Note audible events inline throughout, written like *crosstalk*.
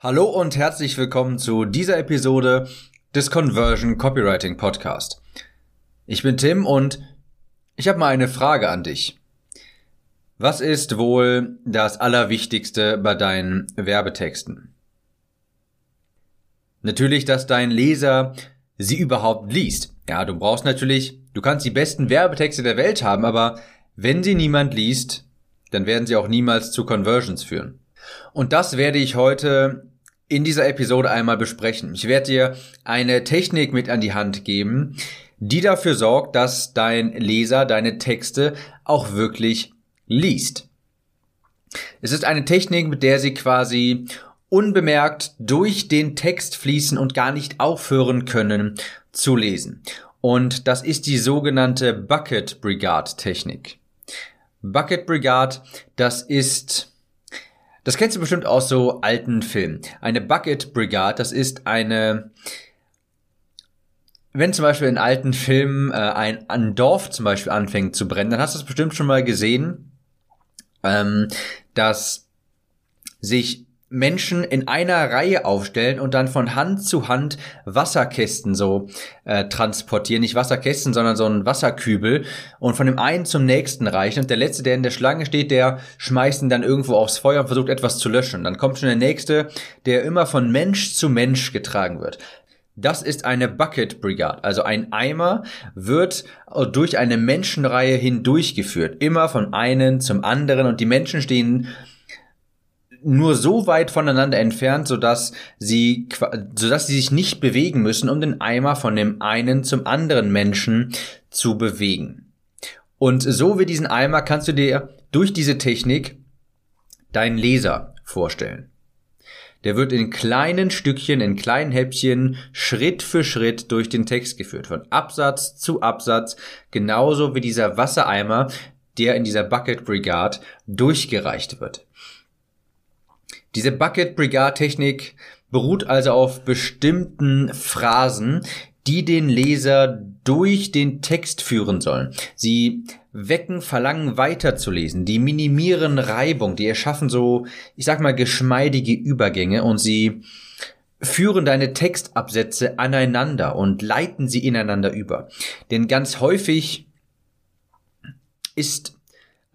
Hallo und herzlich willkommen zu dieser Episode des Conversion Copywriting Podcast. Ich bin Tim und ich habe mal eine Frage an dich. Was ist wohl das Allerwichtigste bei deinen Werbetexten? Natürlich, dass dein Leser sie überhaupt liest. Ja, du brauchst natürlich, du kannst die besten Werbetexte der Welt haben, aber wenn sie niemand liest, dann werden sie auch niemals zu Conversions führen. Und das werde ich heute in dieser Episode einmal besprechen. Ich werde dir eine Technik mit an die Hand geben, die dafür sorgt, dass dein Leser deine Texte auch wirklich liest. Es ist eine Technik, mit der sie quasi unbemerkt durch den Text fließen und gar nicht aufhören können zu lesen. Und das ist die sogenannte Bucket Brigade Technik. Bucket Brigade, das ist das kennst du bestimmt aus so alten Filmen. Eine Bucket Brigade, das ist eine, wenn zum Beispiel in alten Filmen äh, ein, ein Dorf zum Beispiel anfängt zu brennen, dann hast du es bestimmt schon mal gesehen, ähm, dass sich Menschen in einer Reihe aufstellen und dann von Hand zu Hand Wasserkästen so äh, transportieren. Nicht Wasserkästen, sondern so ein Wasserkübel und von dem einen zum nächsten reichen. Und der letzte, der in der Schlange steht, der schmeißt ihn dann irgendwo aufs Feuer und versucht etwas zu löschen. Dann kommt schon der nächste, der immer von Mensch zu Mensch getragen wird. Das ist eine Bucket Brigade. Also ein Eimer wird durch eine Menschenreihe hindurchgeführt. Immer von einem zum anderen und die Menschen stehen nur so weit voneinander entfernt, sodass sie, sodass sie sich nicht bewegen müssen, um den Eimer von dem einen zum anderen Menschen zu bewegen. Und so wie diesen Eimer kannst du dir durch diese Technik deinen Leser vorstellen. Der wird in kleinen Stückchen, in kleinen Häppchen, Schritt für Schritt durch den Text geführt, von Absatz zu Absatz, genauso wie dieser Wassereimer, der in dieser Bucket Brigade durchgereicht wird. Diese Bucket Brigade Technik beruht also auf bestimmten Phrasen, die den Leser durch den Text führen sollen. Sie wecken Verlangen weiterzulesen, die minimieren Reibung, die erschaffen so, ich sag mal, geschmeidige Übergänge und sie führen deine Textabsätze aneinander und leiten sie ineinander über. Denn ganz häufig ist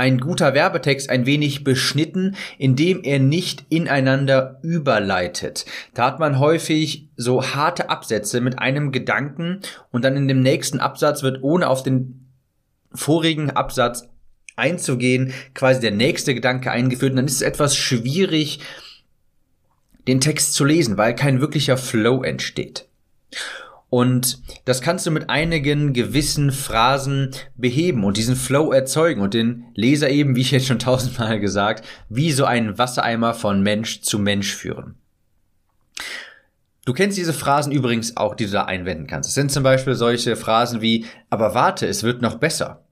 ein guter Werbetext ein wenig beschnitten, indem er nicht ineinander überleitet. Da hat man häufig so harte Absätze mit einem Gedanken und dann in dem nächsten Absatz wird ohne auf den vorigen Absatz einzugehen, quasi der nächste Gedanke eingeführt und dann ist es etwas schwierig, den Text zu lesen, weil kein wirklicher Flow entsteht. Und das kannst du mit einigen gewissen Phrasen beheben und diesen Flow erzeugen und den Leser eben, wie ich jetzt schon tausendmal gesagt, wie so einen Wassereimer von Mensch zu Mensch führen. Du kennst diese Phrasen übrigens auch, die du da einwenden kannst. Es sind zum Beispiel solche Phrasen wie, aber warte, es wird noch besser.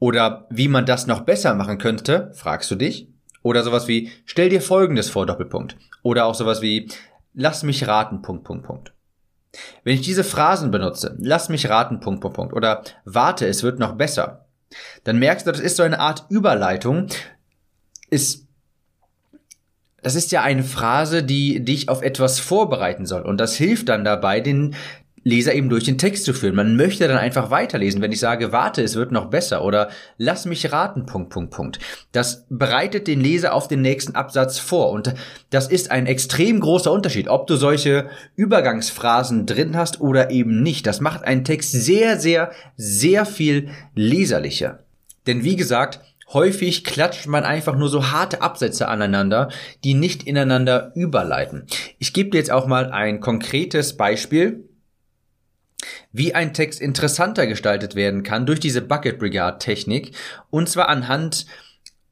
Oder wie man das noch besser machen könnte, fragst du dich. Oder sowas wie, stell dir Folgendes vor, Doppelpunkt. Oder auch sowas wie, lass mich raten, Punkt, Punkt, Punkt. Wenn ich diese Phrasen benutze, lass mich raten, Punkt, Punkt, Punkt, oder warte, es wird noch besser, dann merkst du, das ist so eine Art Überleitung, ist, das ist ja eine Phrase, die dich auf etwas vorbereiten soll. Und das hilft dann dabei, den, Leser eben durch den Text zu führen. Man möchte dann einfach weiterlesen, wenn ich sage, warte, es wird noch besser oder lass mich raten, Punkt, Punkt, Punkt. Das bereitet den Leser auf den nächsten Absatz vor und das ist ein extrem großer Unterschied, ob du solche Übergangsphrasen drin hast oder eben nicht. Das macht einen Text sehr, sehr, sehr viel leserlicher. Denn wie gesagt, Häufig klatscht man einfach nur so harte Absätze aneinander, die nicht ineinander überleiten. Ich gebe dir jetzt auch mal ein konkretes Beispiel wie ein Text interessanter gestaltet werden kann durch diese Bucket Brigade Technik und zwar anhand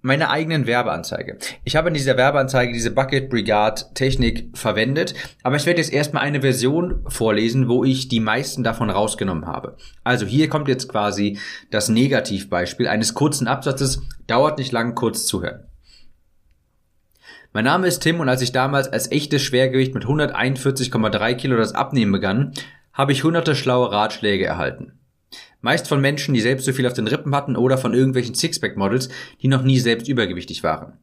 meiner eigenen Werbeanzeige. Ich habe in dieser Werbeanzeige diese Bucket Brigade Technik verwendet, aber ich werde jetzt erstmal eine Version vorlesen, wo ich die meisten davon rausgenommen habe. Also hier kommt jetzt quasi das Negativbeispiel eines kurzen Absatzes, dauert nicht lang, kurz zuhören. Mein Name ist Tim und als ich damals als echtes Schwergewicht mit 141,3 Kilo das Abnehmen begann, habe ich hunderte schlaue Ratschläge erhalten. Meist von Menschen, die selbst so viel auf den Rippen hatten oder von irgendwelchen Sixpack-Models, die noch nie selbst übergewichtig waren.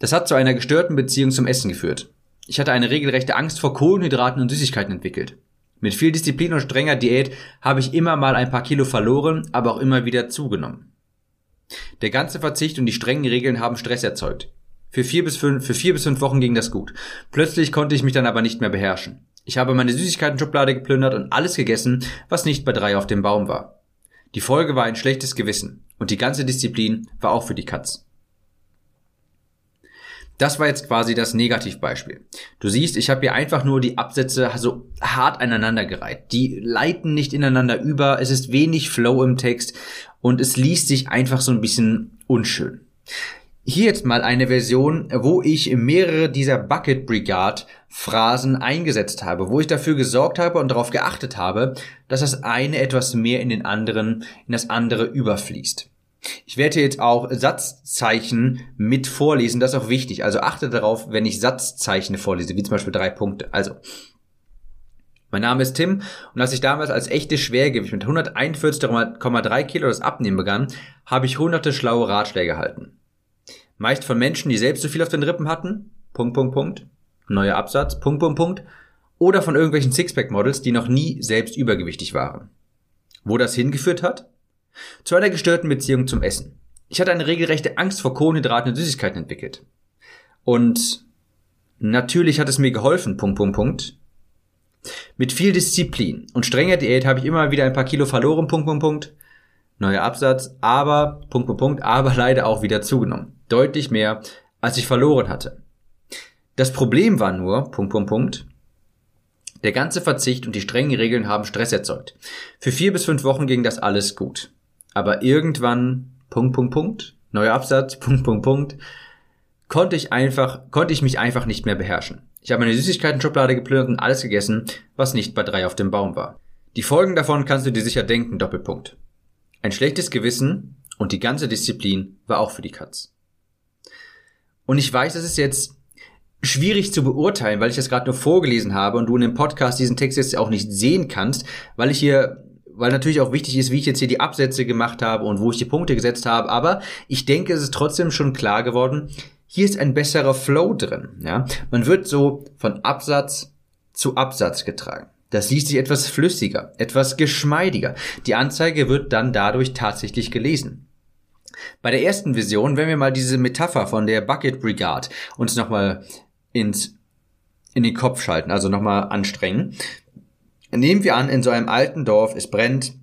Das hat zu einer gestörten Beziehung zum Essen geführt. Ich hatte eine regelrechte Angst vor Kohlenhydraten und Süßigkeiten entwickelt. Mit viel Disziplin und strenger Diät habe ich immer mal ein paar Kilo verloren, aber auch immer wieder zugenommen. Der ganze Verzicht und die strengen Regeln haben Stress erzeugt. Für vier bis fünf, für vier bis fünf Wochen ging das gut. Plötzlich konnte ich mich dann aber nicht mehr beherrschen. Ich habe meine Süßigkeiten-Schublade geplündert und alles gegessen, was nicht bei drei auf dem Baum war. Die Folge war ein schlechtes Gewissen und die ganze Disziplin war auch für die Katz. Das war jetzt quasi das Negativbeispiel. Du siehst, ich habe hier einfach nur die Absätze so hart aneinandergereiht. Die leiten nicht ineinander über, es ist wenig Flow im Text und es liest sich einfach so ein bisschen unschön. Hier jetzt mal eine Version, wo ich mehrere dieser Bucket Brigade Phrasen eingesetzt habe, wo ich dafür gesorgt habe und darauf geachtet habe, dass das eine etwas mehr in den anderen, in das andere überfließt. Ich werde jetzt auch Satzzeichen mit vorlesen, das ist auch wichtig. Also achte darauf, wenn ich Satzzeichen vorlese, wie zum Beispiel drei Punkte. Also, mein Name ist Tim und als ich damals als echtes Schwergewicht mit 141,3 Kilo das Abnehmen begann, habe ich hunderte schlaue Ratschläge erhalten. Meist von Menschen, die selbst so viel auf den Rippen hatten, Punkt, Punkt, Punkt, neuer Absatz, Punkt, Punkt, Punkt, oder von irgendwelchen Sixpack-Models, die noch nie selbst übergewichtig waren. Wo das hingeführt hat? Zu einer gestörten Beziehung zum Essen. Ich hatte eine regelrechte Angst vor Kohlenhydraten und Süßigkeiten entwickelt. Und natürlich hat es mir geholfen, Punkt, Punkt, Punkt. Mit viel Disziplin und strenger Diät habe ich immer wieder ein paar Kilo verloren, Punkt, Punkt, Punkt. Neuer Absatz, aber, Punkt, Punkt, Punkt, aber leider auch wieder zugenommen. Deutlich mehr, als ich verloren hatte. Das Problem war nur, Punkt, Punkt, Punkt, der ganze Verzicht und die strengen Regeln haben Stress erzeugt. Für vier bis fünf Wochen ging das alles gut. Aber irgendwann, Punkt, Punkt, Punkt, neuer Absatz, *laughs* Punkt, Punkt, Punkt, konnte ich einfach, konnte ich mich einfach nicht mehr beherrschen. Ich habe meine Süßigkeiten-Schublade geplündert und alles gegessen, was nicht bei drei auf dem Baum war. Die Folgen davon kannst du dir sicher denken, Doppelpunkt. Ein schlechtes Gewissen und die ganze Disziplin war auch für die Katz. Und ich weiß, es ist jetzt schwierig zu beurteilen, weil ich das gerade nur vorgelesen habe und du in dem Podcast diesen Text jetzt auch nicht sehen kannst, weil ich hier weil natürlich auch wichtig ist, wie ich jetzt hier die Absätze gemacht habe und wo ich die Punkte gesetzt habe. Aber ich denke, es ist trotzdem schon klar geworden, hier ist ein besserer Flow drin. Ja? Man wird so von Absatz zu Absatz getragen. Das liest sich etwas flüssiger, etwas geschmeidiger. Die Anzeige wird dann dadurch tatsächlich gelesen. Bei der ersten Vision, wenn wir mal diese Metapher von der Bucket Brigade uns nochmal ins, in den Kopf schalten, also nochmal anstrengen, Nehmen wir an, in so einem alten Dorf, es brennt,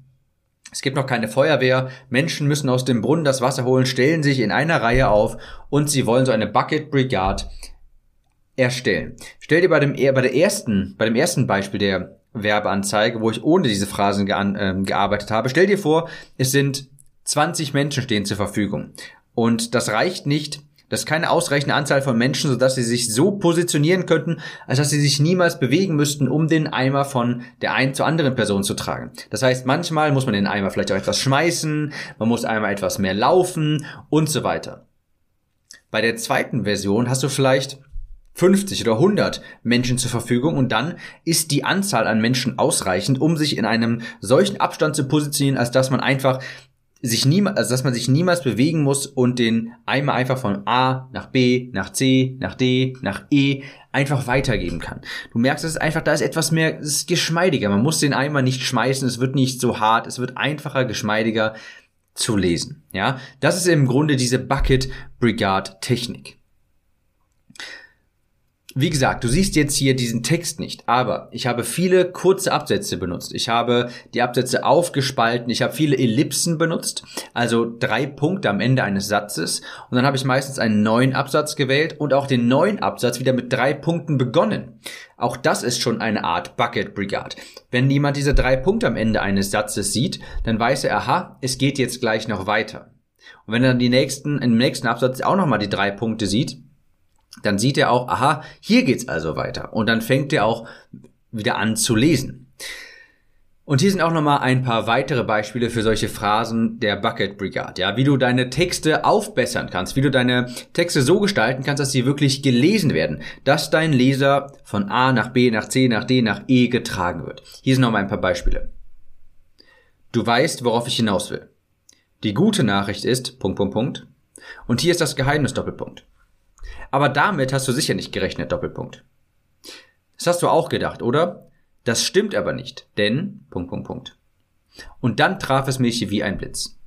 es gibt noch keine Feuerwehr, Menschen müssen aus dem Brunnen das Wasser holen, stellen sich in einer Reihe auf und sie wollen so eine Bucket Brigade erstellen. Stell dir bei dem, bei der ersten, bei dem ersten Beispiel der Werbeanzeige, wo ich ohne diese Phrasen ge äh, gearbeitet habe, stell dir vor, es sind 20 Menschen stehen zur Verfügung. Und das reicht nicht, das ist keine ausreichende Anzahl von Menschen, sodass sie sich so positionieren könnten, als dass sie sich niemals bewegen müssten, um den Eimer von der einen zur anderen Person zu tragen. Das heißt, manchmal muss man den Eimer vielleicht auch etwas schmeißen, man muss einmal etwas mehr laufen und so weiter. Bei der zweiten Version hast du vielleicht 50 oder 100 Menschen zur Verfügung und dann ist die Anzahl an Menschen ausreichend, um sich in einem solchen Abstand zu positionieren, als dass man einfach sich niemals, also dass man sich niemals bewegen muss und den Eimer einfach von A nach B, nach C, nach D, nach E einfach weitergeben kann. Du merkst, es ist einfach, da ist etwas mehr, es ist geschmeidiger. Man muss den Eimer nicht schmeißen, es wird nicht so hart, es wird einfacher, geschmeidiger zu lesen. Ja, das ist im Grunde diese Bucket Brigade Technik. Wie gesagt, du siehst jetzt hier diesen Text nicht, aber ich habe viele kurze Absätze benutzt. Ich habe die Absätze aufgespalten, ich habe viele Ellipsen benutzt, also drei Punkte am Ende eines Satzes und dann habe ich meistens einen neuen Absatz gewählt und auch den neuen Absatz wieder mit drei Punkten begonnen. Auch das ist schon eine Art Bucket Brigade. Wenn jemand diese drei Punkte am Ende eines Satzes sieht, dann weiß er, aha, es geht jetzt gleich noch weiter. Und wenn er dann die nächsten, im nächsten Absatz auch nochmal die drei Punkte sieht, dann sieht er auch, aha, hier geht's also weiter. Und dann fängt er auch wieder an zu lesen. Und hier sind auch nochmal ein paar weitere Beispiele für solche Phrasen der Bucket Brigade, ja, wie du deine Texte aufbessern kannst, wie du deine Texte so gestalten kannst, dass sie wirklich gelesen werden, dass dein Leser von A nach B, nach C, nach D, nach E getragen wird. Hier sind nochmal ein paar Beispiele. Du weißt, worauf ich hinaus will. Die gute Nachricht ist, Punkt, Punkt, Punkt. Und hier ist das Geheimnis, Doppelpunkt. Aber damit hast du sicher nicht gerechnet, Doppelpunkt. Das hast du auch gedacht, oder? Das stimmt aber nicht, denn, Punkt, Punkt, Punkt. Und dann traf es mich wie ein Blitz.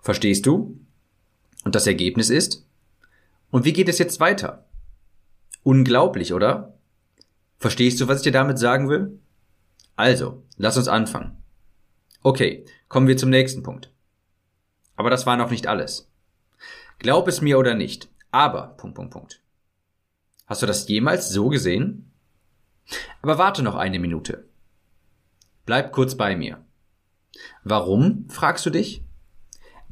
Verstehst du? Und das Ergebnis ist? Und wie geht es jetzt weiter? Unglaublich, oder? Verstehst du, was ich dir damit sagen will? Also, lass uns anfangen. Okay, kommen wir zum nächsten Punkt. Aber das war noch nicht alles. Glaub es mir oder nicht, aber, Punkt, Punkt, Punkt. Hast du das jemals so gesehen? Aber warte noch eine Minute. Bleib kurz bei mir. Warum, fragst du dich?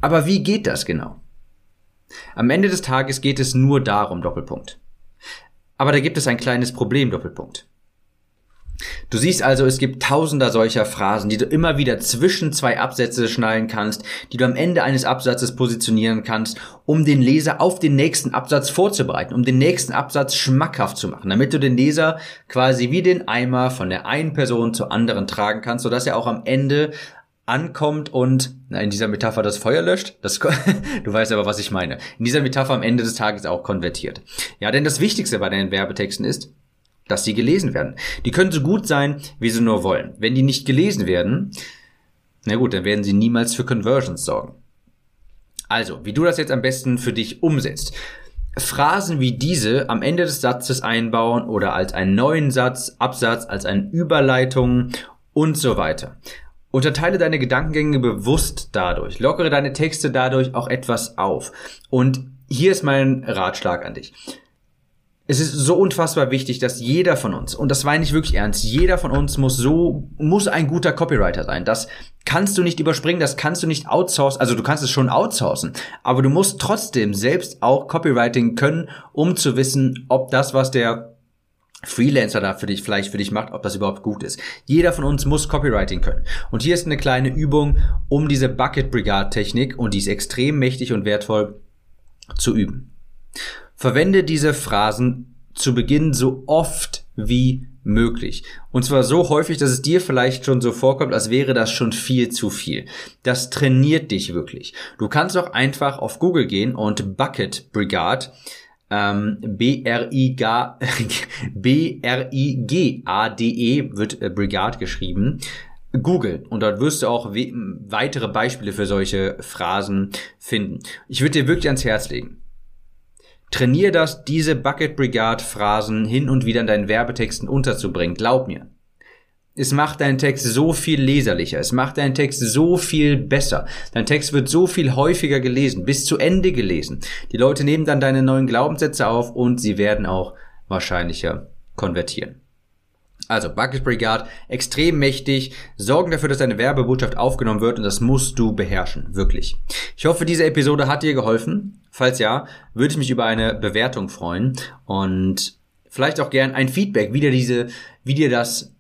Aber wie geht das genau? Am Ende des Tages geht es nur darum, Doppelpunkt. Aber da gibt es ein kleines Problem, Doppelpunkt. Du siehst also, es gibt tausender solcher Phrasen, die du immer wieder zwischen zwei Absätze schnallen kannst, die du am Ende eines Absatzes positionieren kannst, um den Leser auf den nächsten Absatz vorzubereiten, um den nächsten Absatz schmackhaft zu machen, damit du den Leser quasi wie den Eimer von der einen Person zur anderen tragen kannst, sodass er auch am Ende ankommt und na, in dieser Metapher das Feuer löscht. Das, *laughs* du weißt aber, was ich meine. In dieser Metapher am Ende des Tages auch konvertiert. Ja, denn das Wichtigste bei deinen Werbetexten ist, dass sie gelesen werden. Die können so gut sein, wie sie nur wollen. Wenn die nicht gelesen werden, na gut, dann werden sie niemals für Conversions sorgen. Also, wie du das jetzt am besten für dich umsetzt. Phrasen wie diese am Ende des Satzes einbauen oder als einen neuen Satz, Absatz, als eine Überleitung und so weiter. Unterteile deine Gedankengänge bewusst dadurch. Lockere deine Texte dadurch auch etwas auf. Und hier ist mein Ratschlag an dich. Es ist so unfassbar wichtig, dass jeder von uns, und das meine ich wirklich ernst, jeder von uns muss so, muss ein guter Copywriter sein. Das kannst du nicht überspringen, das kannst du nicht outsourcen, also du kannst es schon outsourcen, aber du musst trotzdem selbst auch Copywriting können, um zu wissen, ob das, was der Freelancer da für dich vielleicht für dich macht, ob das überhaupt gut ist. Jeder von uns muss Copywriting können. Und hier ist eine kleine Übung, um diese Bucket Brigade Technik, und die ist extrem mächtig und wertvoll, zu üben. Verwende diese Phrasen zu Beginn so oft wie möglich. Und zwar so häufig, dass es dir vielleicht schon so vorkommt, als wäre das schon viel zu viel. Das trainiert dich wirklich. Du kannst auch einfach auf Google gehen und Bucket Brigade ähm, B-R-I-G-A-D-E *laughs* wird äh, Brigade geschrieben. Google und dort wirst du auch weitere Beispiele für solche Phrasen finden. Ich würde dir wirklich ans Herz legen. Trainier das, diese Bucket Brigade Phrasen hin und wieder in deinen Werbetexten unterzubringen. Glaub mir. Es macht deinen Text so viel leserlicher. Es macht deinen Text so viel besser. Dein Text wird so viel häufiger gelesen, bis zu Ende gelesen. Die Leute nehmen dann deine neuen Glaubenssätze auf und sie werden auch wahrscheinlicher konvertieren. Also Bucket Brigade, extrem mächtig, sorgen dafür, dass deine Werbebotschaft aufgenommen wird und das musst du beherrschen, wirklich. Ich hoffe, diese Episode hat dir geholfen. Falls ja, würde ich mich über eine Bewertung freuen und vielleicht auch gern ein Feedback, wie dir diese, wie dir das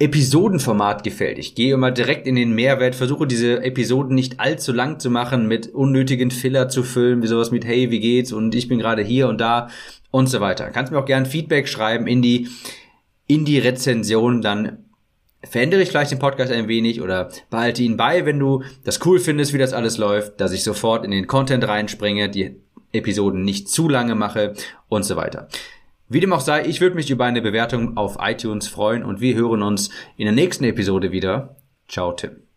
Episodenformat gefällt. Ich gehe immer direkt in den Mehrwert, versuche diese Episoden nicht allzu lang zu machen, mit unnötigen Filler zu füllen, wie sowas mit Hey, wie geht's und ich bin gerade hier und da und so weiter. Kannst mir auch gern Feedback schreiben in die in die Rezension, dann verändere ich vielleicht den Podcast ein wenig oder behalte ihn bei, wenn du das cool findest, wie das alles läuft, dass ich sofort in den Content reinspringe, die Episoden nicht zu lange mache und so weiter. Wie dem auch sei, ich würde mich über eine Bewertung auf iTunes freuen und wir hören uns in der nächsten Episode wieder. Ciao, Tim.